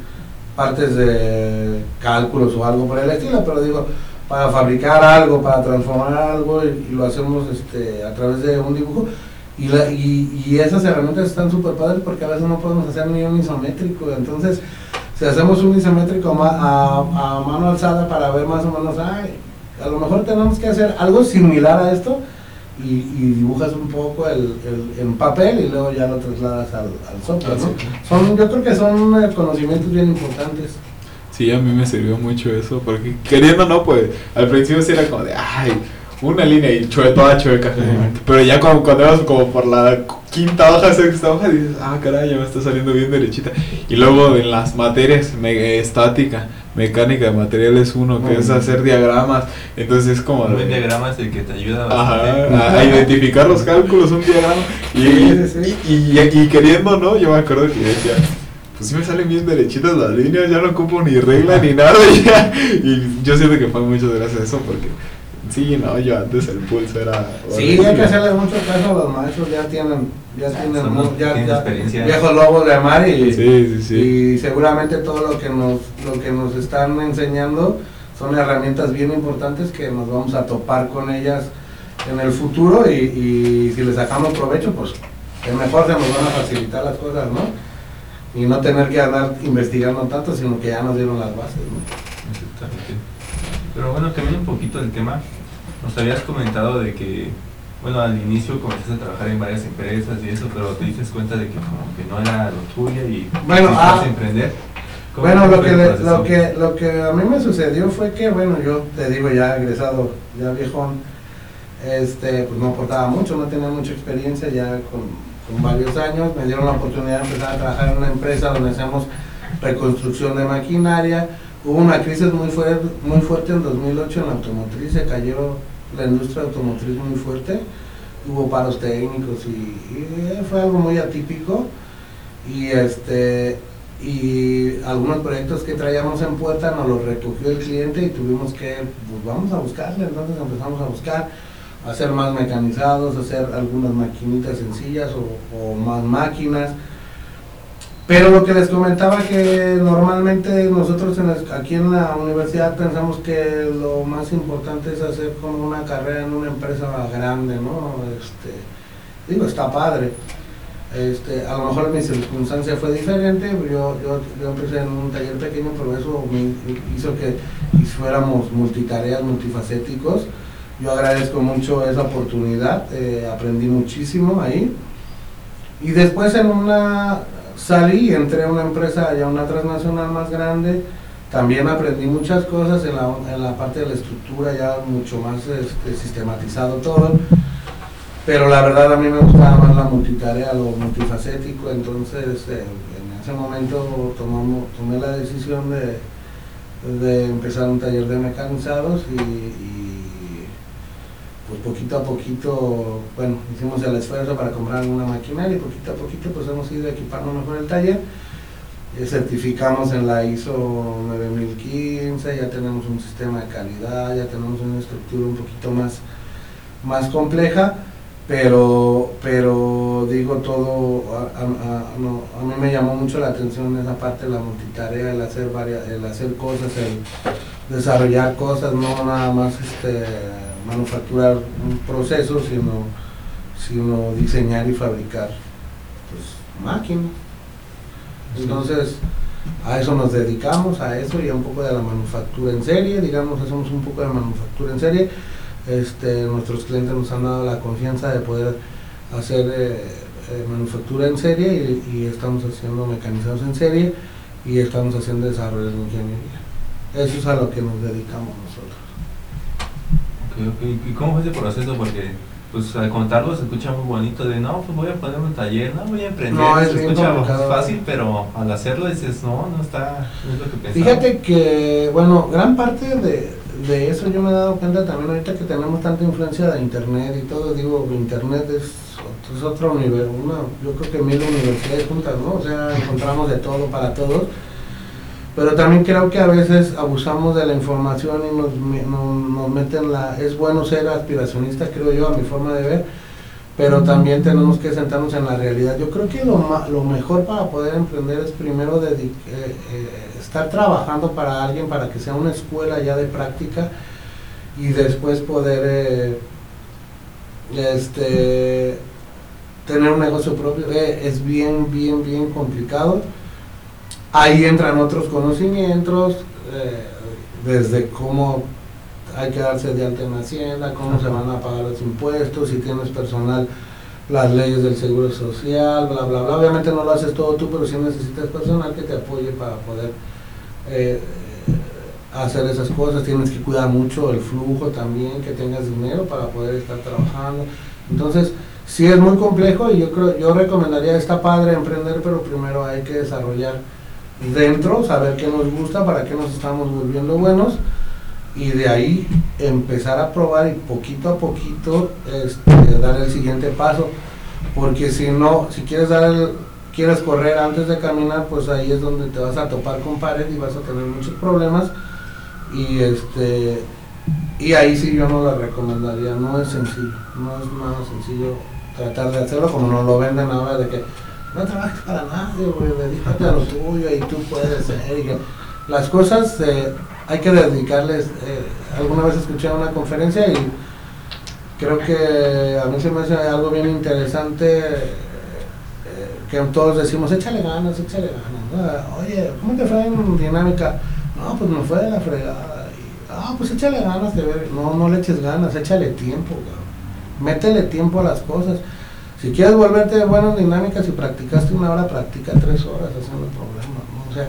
partes de cálculos o algo por el estilo, pero digo, para fabricar algo, para transformar algo y, y lo hacemos este, a través de un dibujo, y, la, y, y, esas herramientas están súper padres porque a veces no podemos hacer ni un isométrico. Entonces, si hacemos un isométrico a, a, mano alzada para ver más o menos, ay, a lo mejor tenemos que hacer algo similar a esto y, y dibujas un poco el, el, en papel y luego ya lo trasladas al, al software. ¿no? Son, yo creo que son eh, conocimientos bien importantes. Sí, a mí me sirvió mucho eso, porque queriendo no, pues al principio sí era como de, ay, una línea y chue, toda chueca. Pero ya cuando, cuando vas como por la quinta hoja, sexta hoja, dices, ah, caray, ya me está saliendo bien derechita. Y luego en las materias, me, estática, mecánica de materiales uno, que es hacer diagramas. Entonces es como... Un diagrama es el que te ayuda a, a, identificar los cálculos, un diagrama. Y, y, y, queriendo, ¿no? Yo me acuerdo que decía pues sí me salen bien derechitas las líneas, ya no ocupo ni regla ni nada. Ya. [LAUGHS] Y yo siento que fue mucho gracias a eso porque Sí, no, yo antes el pulso era... Sí, hay que hacerle mucho caso a los maestros, ya tienen, ya tienen, ya, ya, experiencia. viejos lobos de mar y, sí, sí, sí. y seguramente todo lo que nos, lo que nos están enseñando son herramientas bien importantes que nos vamos a topar con ellas en el futuro y, y si le sacamos provecho, pues es mejor se nos van a facilitar las cosas, ¿no? Y no tener que andar investigando tanto, sino que ya nos dieron las bases, ¿no? Exactamente. Pero bueno, cambiando un poquito el tema, nos habías comentado de que, bueno, al inicio comenzaste a trabajar en varias empresas y eso, pero te diste cuenta de que como que no era lo tuyo y bueno, ah, a emprender. Bueno, lo que, lo, que, lo que a mí me sucedió fue que, bueno, yo te digo ya egresado, ya viejón, este, pues no aportaba mucho, no tenía mucha experiencia ya con, con varios años, me dieron la oportunidad de empezar a trabajar en una empresa donde hacemos reconstrucción de maquinaria, Hubo una crisis muy, fuerte, muy fuerte en 2008 en la automotriz, se cayó la industria automotriz muy fuerte, hubo paros técnicos y, fue algo muy atípico. Y, este, y algunos proyectos que traíamos en puerta nos los recogió el cliente y tuvimos que, pues vamos a buscarle, entonces empezamos a buscar hacer más mecanizados, hacer algunas maquinitas sencillas o, o más máquinas pero lo que les comentaba que normalmente nosotros aquí en la universidad pensamos que lo más importante es hacer como una carrera en una empresa grande, ¿no? Este, digo, está padre. Este, a lo mejor mi circunstancia fue diferente, yo, yo, yo empecé en un taller pequeño, pero eso me hizo que fuéramos multitareas, multifacéticos. Yo agradezco mucho esa oportunidad, eh, aprendí muchísimo ahí. Y después en una salí, entré a una empresa, ya una transnacional más grande, también aprendí muchas cosas en la, en la parte de la estructura, ya mucho más este, sistematizado todo, pero la verdad a mí me gustaba más la multitarea, lo multifacético, entonces en ese momento tomamos, tomé la decisión de, de empezar un taller de mecanizados y, pues poquito a poquito, bueno, hicimos el esfuerzo para comprar una maquinaria y poquito a poquito pues hemos ido equipando mejor el taller. Certificamos en la ISO 9015, ya tenemos un sistema de calidad, ya tenemos una estructura un poquito más, más compleja pero pero digo todo a, mí me llamó mucho la atención esa parte de la multitarea el hacer varias el hacer cosas el desarrollar cosas no nada más este manufacturar un proceso sino sino diseñar y fabricar pues máquinas entonces a eso nos dedicamos a eso y a un poco de la manufactura en serie digamos hacemos un poco de manufactura en serie este, nuestros clientes nos han dado la confianza de poder hacer eh, eh, manufactura en serie y, estamos haciendo mecanizados en serie y estamos haciendo desarrollo de ingeniería. Eso es a lo que nos dedicamos nosotros. ¿Y cómo fue ese proceso? Porque pues al contarlo se escucha muy bonito de no, pues voy a poner un taller, no voy a emprender, no, es se escucha fácil, pero al hacerlo dices, no, no está, no es lo que pensaba. Fíjate que, bueno, gran parte de, de eso yo me he dado cuenta también ahorita que tenemos tanta influencia de internet y todo, digo, internet es, es otro nivel, una, yo creo que mil universidades juntas, ¿no? O sea, encontramos de todo para todos, pero también creo que a veces abusamos de la información y nos, nos, meten la, es bueno ser aspiracionista, creo yo, a mi forma de ver, pero también tenemos que sentarnos en la realidad. Yo creo que lo, lo mejor para poder emprender es primero eh, eh, estar trabajando para alguien para que sea una escuela ya de práctica y después poder eh, este tener un negocio propio. Es bien bien bien complicado ahí entran otros conocimientos eh, desde cómo hay que darse de alta en hacienda cómo se van a pagar los impuestos si tienes personal las leyes del seguro social bla bla bla. Obviamente no lo haces todo tú pero si necesitas personal que te apoye para poder eh, hacer esas cosas, tienes que cuidar mucho el flujo también, que tengas dinero para poder estar trabajando. Entonces, sí es muy complejo y yo creo, yo recomendaría, está padre emprender, pero primero hay que desarrollar dentro, saber qué nos gusta, para qué nos estamos volviendo buenos y de ahí empezar a probar y poquito a poquito este, dar el siguiente paso. Porque si no, si quieres dar el, quieres correr antes de caminar, pues ahí es donde te vas a topar con pared y vas a tener muchos problemas. Y este y ahí sí yo no la recomendaría, no es sencillo, no es nada sencillo tratar de hacerlo como nos lo venden ahora de que no trabajes para nadie, güey, dedícate a lo tuyo y tú puedes ser. las cosas eh, hay que dedicarles, eh, alguna vez escuché una conferencia y creo que a mí se me hace algo bien interesante que todos decimos, échale ganas, échale ganas. Oye, ¿cómo te fue en dinámica? No, pues me fue de la fregada. ah, pues échale ganas de ver. No, no le eches ganas, échale tiempo, Métele tiempo a las cosas. Si quieres volverte bueno en dinámica, si practicaste una hora, practica tres horas, ese no es problema. ¿no? O sea,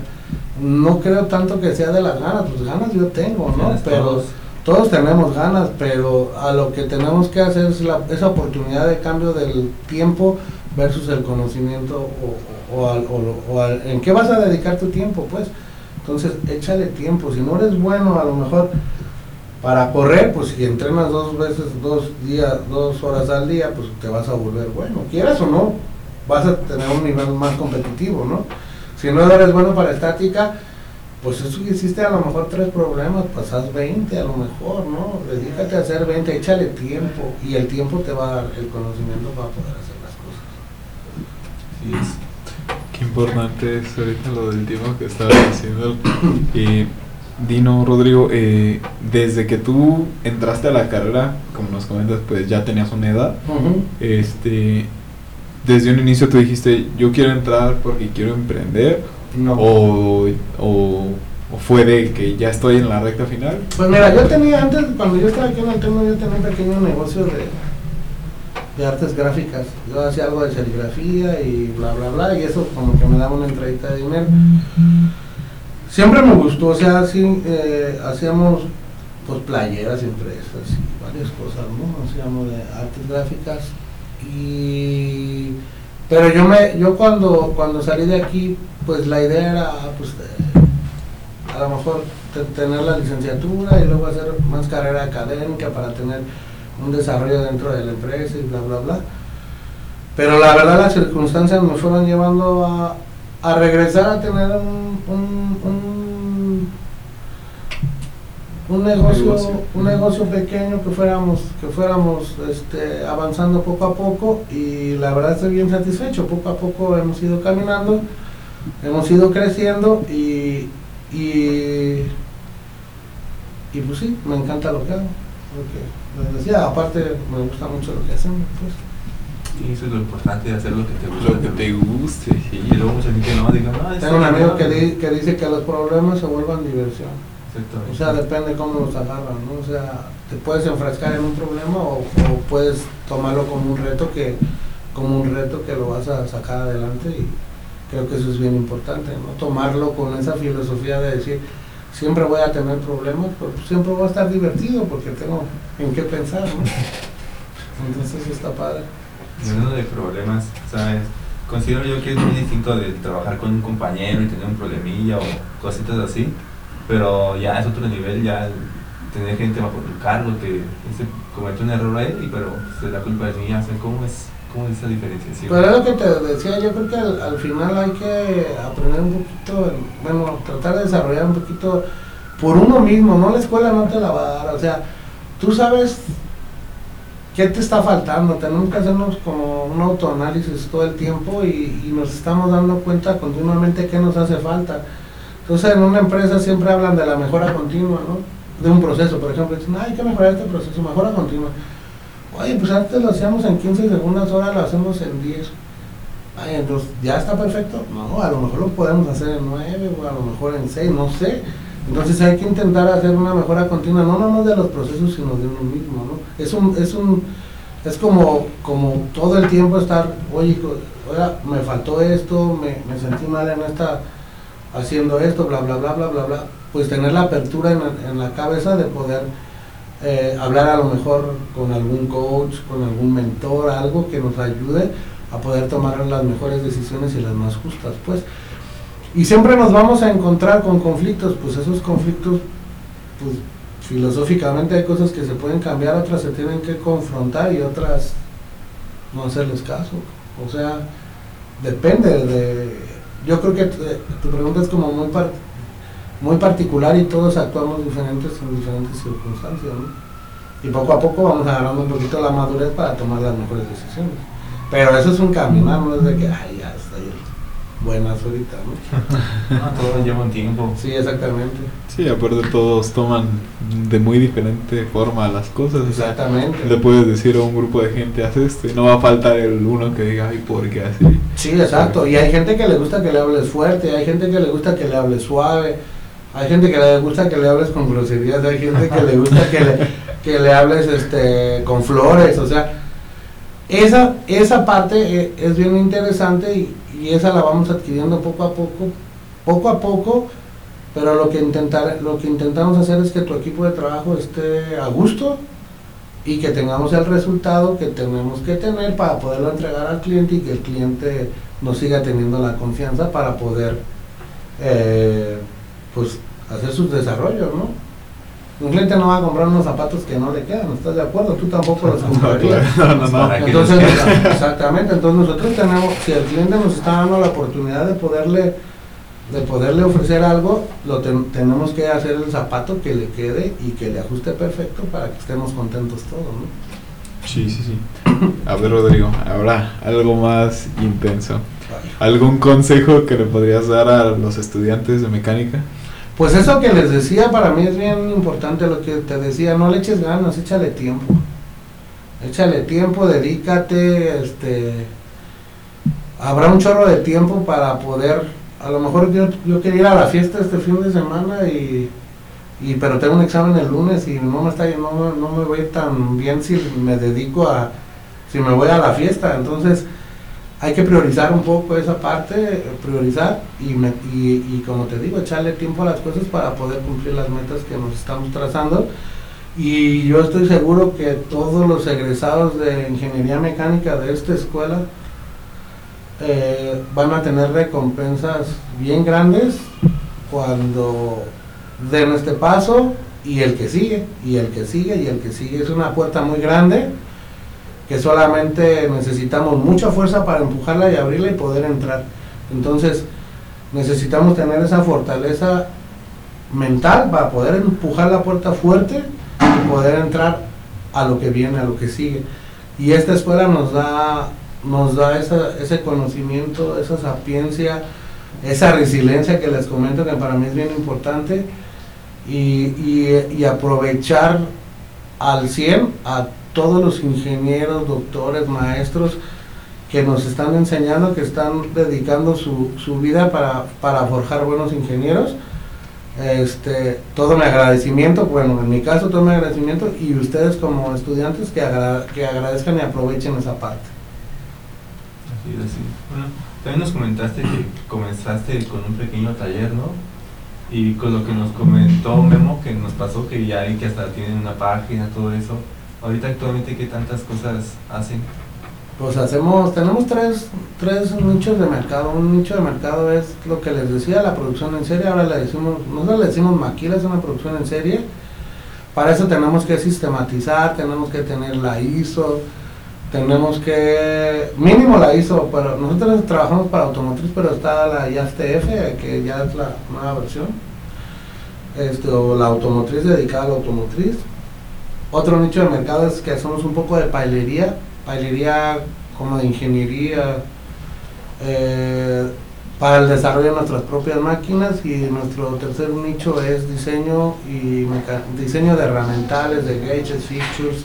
no creo tanto que sea de las ganas, pues ganas yo tengo, ¿no? Pero todos tenemos ganas, pero a lo que tenemos que hacer es la, esa oportunidad de cambio del tiempo versus el conocimiento o, o, en qué vas a dedicar tu tiempo, pues. Entonces, échale tiempo. Si no eres bueno, a lo mejor para correr, pues si entrenas dos veces, dos días, dos horas al día, pues te vas a volver bueno. Quieras o no, vas a tener un nivel más competitivo, ¿no? Si no eres bueno para estática, pues eso hiciste a lo mejor tres problemas, pasas 20 a lo mejor, ¿no? Dedícate a hacer 20, échale tiempo y el tiempo te va a dar el conocimiento para poder hacer. Qué importante es ahorita lo del tiempo que estabas diciendo. Y Dino, Rodrigo, eh, desde que tú entraste a la carrera, como nos comentas, pues ya tenías una edad. Este, desde un inicio tú dijiste, yo quiero entrar porque quiero emprender. O, o, fue de que ya estoy en la recta final. Pues mira, yo tenía antes, cuando yo estaba aquí en el tema, yo tenía un pequeño negocio de de artes gráficas. Yo hacía algo de serigrafía y bla, bla, bla, y eso como que me daba una entradita de dinero. Siempre me gustó, o sea, así, eh, hacíamos pues playeras, impresas y varias cosas, ¿no? Hacíamos de artes gráficas y Pero yo me, yo cuando, cuando salí de aquí, pues la idea era, pues, a lo mejor tener la licenciatura y luego hacer más carrera académica para tener un desarrollo dentro de la empresa y bla, bla, bla. Pero la verdad las circunstancias me fueron llevando a, a regresar a tener un, un, negocio, un negocio pequeño que fuéramos, que fuéramos este, avanzando poco a poco y la verdad estoy bien satisfecho. Poco a poco hemos ido caminando, hemos ido creciendo y, y, y pues sí, me encanta lo que hago. Porque les decía, aparte me gusta mucho lo que hacemos. Pues. Y eso es lo importante de hacer lo que te gusta. Lo que te guste. Y luego mucha gente no, diga, no, Tengo un amigo que, que dice que los problemas se vuelvan diversión. O sea, depende cómo los agarran, ¿no? O sea, te puedes enfrascar en un problema o, o, puedes tomarlo como un reto que como un reto que lo vas a sacar adelante y creo que eso es bien importante, ¿no? Tomarlo con esa filosofía de decir, siempre voy a tener problemas, pero siempre voy a estar divertido porque tengo en qué pensar, ¿no? [LAUGHS] Entonces eso está padre uno de problemas, ¿sabes? Considero yo que es muy distinto de trabajar con un compañero y tener un problemilla o cositas así, pero ya es otro nivel, ya tener gente bajo tu cargo que se comete un error ahí, pero se da culpa de mía, ¿cómo es? ¿Cómo es esa diferenciación? Pero es lo que te decía, yo creo que al, final hay que aprender un poquito, bueno, tratar de desarrollar un poquito por uno mismo, no la escuela no te la va a dar, o sea, tú sabes ¿Qué te está faltando? Tenemos que hacernos como un autoanálisis todo el tiempo y, nos estamos dando cuenta continuamente qué nos hace falta. Entonces en una empresa siempre hablan de la mejora continua, ¿no? De un proceso, por ejemplo, dicen, hay que mejorar este proceso, mejora continua. Oye, pues antes lo hacíamos en 15 segundos, ahora lo hacemos en 10. Ay, entonces, ¿ya está perfecto? No, a lo mejor lo podemos hacer en 9 o a lo mejor en 6, no sé entonces hay que intentar hacer una mejora continua, no nomás de los procesos, sino de uno mismo, ¿no? Es un, es un, es como, como todo el tiempo estar, oye, oiga, me faltó esto, me, me, sentí mal en esta, haciendo esto, bla, bla, bla, bla, bla, bla. Pues tener la apertura en, la cabeza de poder eh, hablar a lo mejor con algún coach, con algún mentor, algo que nos ayude a poder tomar las mejores decisiones y las más justas, pues. Y siempre nos vamos a encontrar con conflictos, pues esos conflictos, pues filosóficamente hay cosas que se pueden cambiar, otras se tienen que confrontar y otras no hacerles caso. O sea, depende de... Yo creo que tu pregunta es como muy, muy particular y todos actuamos diferentes en diferentes circunstancias, ¿no? Y poco a poco vamos agarrando un poquito la madurez para tomar las mejores decisiones. Pero eso es un caminar, no es de que, ay, ya está buenas ahorita, ¿no? [LAUGHS] no todo lleva un tiempo. Sí, exactamente. Sí, aparte todos toman de muy diferente forma las cosas. Exactamente. le puedes decir a un grupo de gente, haz esto, y no va a faltar el uno que diga, ay, ¿por qué así? Sí, exacto. Y hay gente que le gusta que le hables fuerte, hay gente que le gusta que le hables suave, hay gente que le gusta que le hables con groserías, hay gente que le gusta que le, que le hables este, con flores, o sea, esa, esa parte eh, es bien interesante y y esa la vamos adquiriendo poco a poco, poco a poco, pero lo que, intentar, lo que intentamos hacer es que tu equipo de trabajo esté a gusto y que tengamos el resultado que tenemos que tener para poderlo entregar al cliente y que el cliente nos siga teniendo la confianza para poder eh, pues hacer sus desarrollos, ¿no? Un cliente no va a comprar unos zapatos que no le quedan, ¿estás de acuerdo? Tú tampoco los [LAUGHS] comprarías. entonces, exactamente, entonces nosotros tenemos, si el cliente nos está dando la oportunidad de poderle de poderle ofrecer algo, lo tenemos que hacer el zapato que le quede y que le ajuste perfecto para que estemos contentos todos, ¿no? Sí, sí, sí. A ver, Rodrigo, ahora algo más intenso. ¿Algún consejo que le podrías dar a los estudiantes de mecánica? Pues eso que les decía para mí es bien importante lo que te decía, no le eches ganas, échale tiempo. Échale tiempo, dedícate, este habrá un chorro de tiempo para poder, a lo mejor yo, yo quería ir a la fiesta este fin de semana y, y pero tengo un examen el lunes y no me está no, no me voy tan bien si me dedico a si me voy a la fiesta, entonces hay que priorizar un poco esa parte, priorizar y, y, como te digo, echarle tiempo a las cosas para poder cumplir las metas que nos estamos trazando. Y yo estoy seguro que todos los egresados de ingeniería mecánica de esta escuela eh, van a tener recompensas bien grandes cuando den este paso y el que sigue, y el que sigue, y el que sigue. Es una puerta muy grande que solamente necesitamos mucha fuerza para empujarla y abrirla y poder entrar. Entonces, necesitamos tener esa fortaleza mental para poder empujar la puerta fuerte y poder entrar a lo que viene, a lo que sigue. Y esta escuela nos da, nos da ese conocimiento, esa sapiencia, esa resiliencia que les comento que para mí es bien importante y, aprovechar al 100 a todos los ingenieros, doctores, maestros que nos están enseñando, que están dedicando su, su vida para, para forjar buenos ingenieros este, todo mi agradecimiento, bueno, en mi caso todo mi agradecimiento y ustedes como estudiantes que, que agradezcan y aprovechen esa parte. Así es, así. Bueno, también nos comentaste que comenzaste con un pequeño taller, ¿no? Y con lo que nos comentó Memo, que nos pasó que ya hay que hasta tienen una página, todo eso. Ahorita actualmente, ¿qué tantas cosas hacen? Pues hacemos, tenemos tres, tres nichos de mercado. Un nicho de mercado es lo que les decía, la producción en serie. Ahora le decimos, nosotros le decimos maquila, es una producción en serie. Para eso tenemos que sistematizar, tenemos que tener la ISO, tenemos que, mínimo la ISO, pero nosotros trabajamos para automotriz, pero está la IASTF, que ya es la nueva versión, este, o la automotriz dedicada a la automotriz. Otro nicho de mercado es que hacemos un poco de pailería, pailería como de ingeniería eh, para el desarrollo de nuestras propias máquinas y nuestro tercer nicho es diseño y diseño de herramientales, de gadgets, features,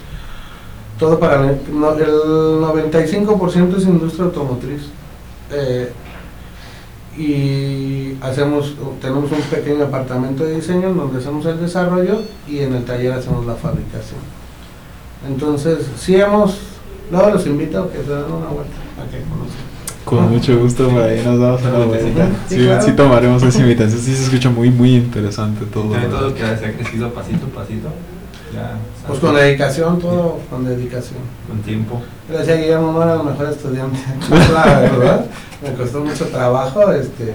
todo para el, el 95% es industria automotriz. Eh, y hacemos, tenemos un pequeño apartamento de diseño donde hacemos el desarrollo y en el taller hacemos la fabricación. Entonces, sí hemos Luego los invito a que se den una vuelta a que Con mucho gusto, por ahí nos damos una vuelta. Sí, sí, tomaremos esa invitación. Sí, se escucha muy, muy interesante todo. También todo que se ha crecido pasito a pasito. Ya, pues con dedicación, todo con dedicación. Con tiempo. Yo decía Guillermo, no era el mejor estudiante. la verdad, me costó mucho trabajo, este,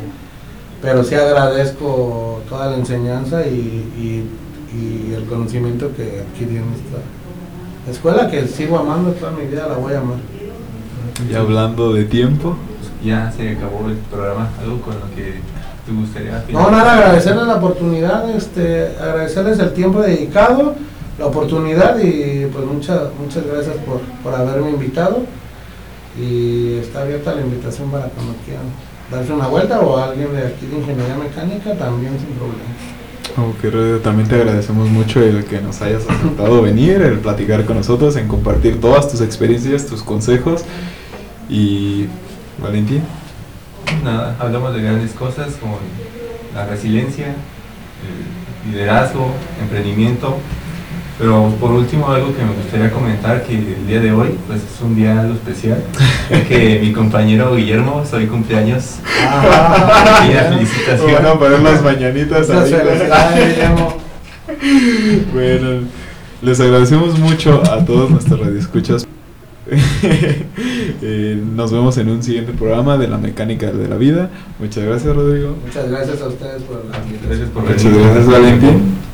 pero sí agradezco toda la enseñanza y, y, y el conocimiento que adquirí en esta escuela que sigo amando toda mi vida, la voy a amar. Y hablando de tiempo. Ya se acabó el programa, algo con lo que te gustaría... No, nada, agradecerles la oportunidad, este, agradecerles el tiempo dedicado, la oportunidad y pues muchas muchas gracias por, por haberme invitado y está abierta la invitación para cuando quieran darse una vuelta o alguien de aquí de Ingeniería Mecánica también sin problema. Ok, también te agradecemos mucho el que nos hayas aceptado venir, el platicar con nosotros, en compartir todas tus experiencias, tus consejos. Y, Valentín. Nada, hablamos de grandes cosas como la resiliencia, el liderazgo, emprendimiento, pero por último algo que me gustaría comentar que el día de hoy pues es un día algo especial, es que [LAUGHS] mi compañero Guillermo soy cumpleaños. Ah, felicitaciones. Bueno, poner las mañanitas ahí. bueno, les agradecemos mucho a todos nuestros radioescuchas. [LAUGHS] eh, nos vemos en un siguiente programa de la mecánica de la vida. Muchas gracias, Rodrigo. Muchas gracias a ustedes por la Gracias por Muchas gracias, Valentín.